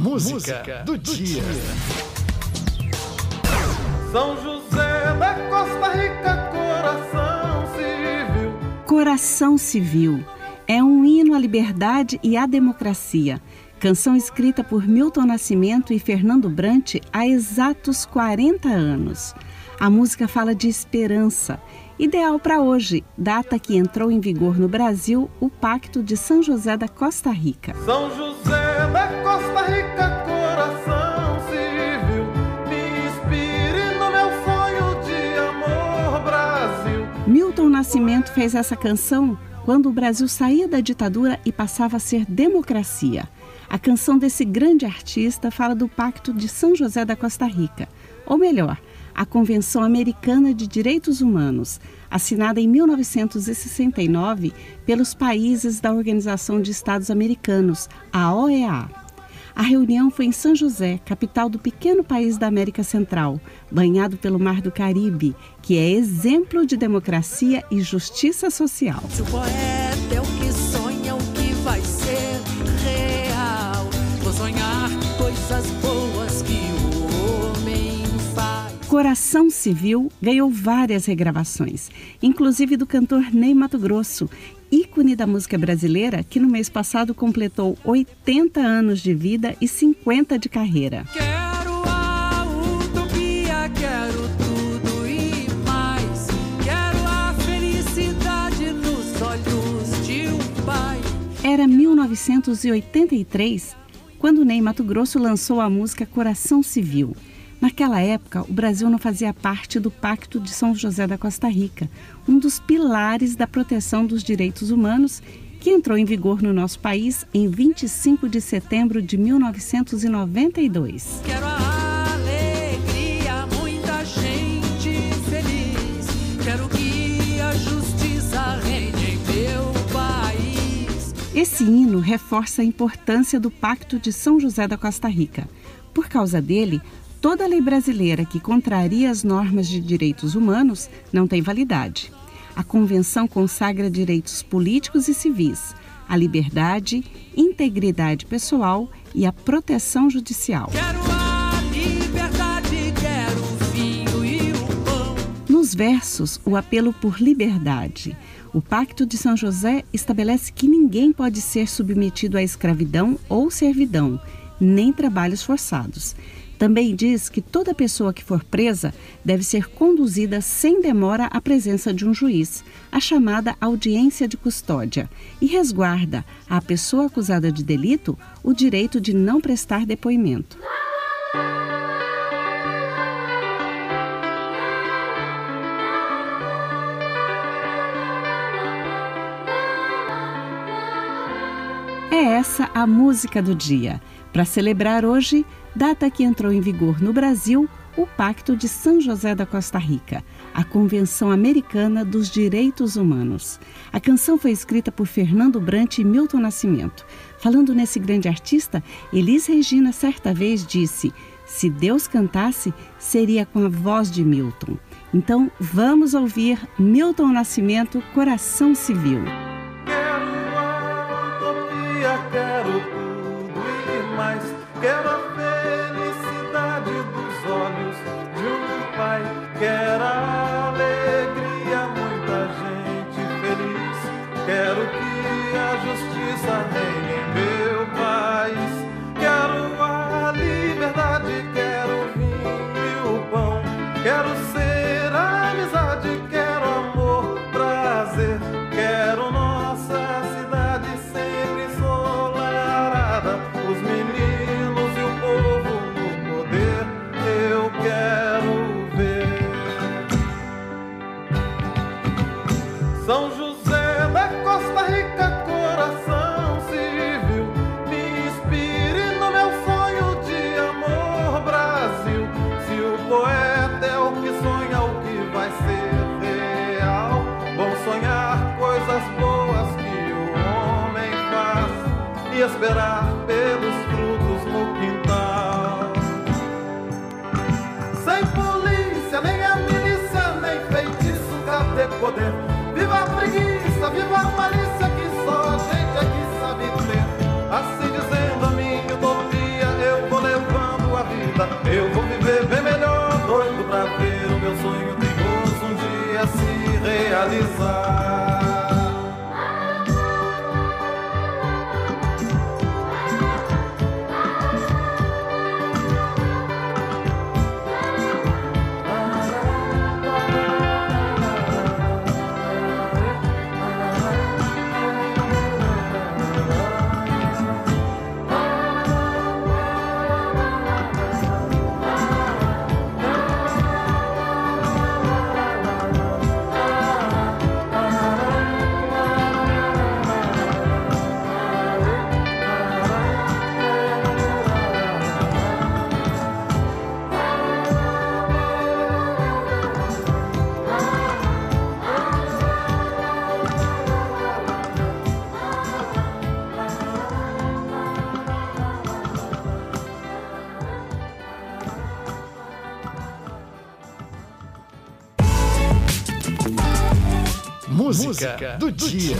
Música, Música do, do dia. dia. São José da Costa Rica, coração civil. Coração civil é um hino à liberdade e à democracia. Canção escrita por Milton Nascimento e Fernando Brant há exatos 40 anos. A música fala de esperança, ideal para hoje, data que entrou em vigor no Brasil o Pacto de São José da Costa Rica. São José da Costa Nascimento fez essa canção quando o Brasil saía da ditadura e passava a ser democracia. A canção desse grande artista fala do Pacto de São José da Costa Rica, ou melhor, a Convenção Americana de Direitos Humanos, assinada em 1969 pelos países da Organização de Estados Americanos, a OEA. A reunião foi em São José, capital do pequeno país da América Central, banhado pelo Mar do Caribe, que é exemplo de democracia e justiça social. Se o poeta é o que sonha, o que vai ser real. Vou sonhar coisas boas que Coração Civil ganhou várias regravações, inclusive do cantor Ney Mato Grosso, ícone da música brasileira que no mês passado completou 80 anos de vida e 50 de carreira. Quero a utopia, quero tudo e mais. Quero a felicidade nos olhos de um pai. Era 1983 quando Ney Mato Grosso lançou a música Coração Civil. Naquela época, o Brasil não fazia parte do Pacto de São José da Costa Rica, um dos pilares da proteção dos direitos humanos que entrou em vigor no nosso país em 25 de setembro de 1992. Quero a alegria, muita gente feliz. Quero que a justiça reine em meu país. Esse hino reforça a importância do Pacto de São José da Costa Rica. Por causa dele, Toda lei brasileira que contraria as normas de direitos humanos não tem validade. A Convenção consagra direitos políticos e civis, a liberdade, integridade pessoal e a proteção judicial. Quero a liberdade, quero o vinho e o pão. Nos versos, o apelo por liberdade. O Pacto de São José estabelece que ninguém pode ser submetido à escravidão ou servidão, nem trabalhos forçados. Também diz que toda pessoa que for presa deve ser conduzida sem demora à presença de um juiz, a chamada audiência de custódia, e resguarda à pessoa acusada de delito o direito de não prestar depoimento. É essa a música do dia. Para celebrar hoje, data que entrou em vigor no Brasil o Pacto de São José da Costa Rica, a Convenção Americana dos Direitos Humanos. A canção foi escrita por Fernando Brant e Milton Nascimento. Falando nesse grande artista, Elis Regina certa vez disse: se Deus cantasse, seria com a voz de Milton. Então, vamos ouvir Milton Nascimento, Coração Civil. Quero ser e esperar pelos frutos no quintal. Sem polícia, nem a milícia, nem feitiço, cadê poder? Viva a preguiça, viva a malícia que só a gente aqui sabe ter. Assim dizendo a minha utopia, eu Eu vou viver bem melhor, doido pra ver o meu sonho perigoso um dia se realizar. Música do dia.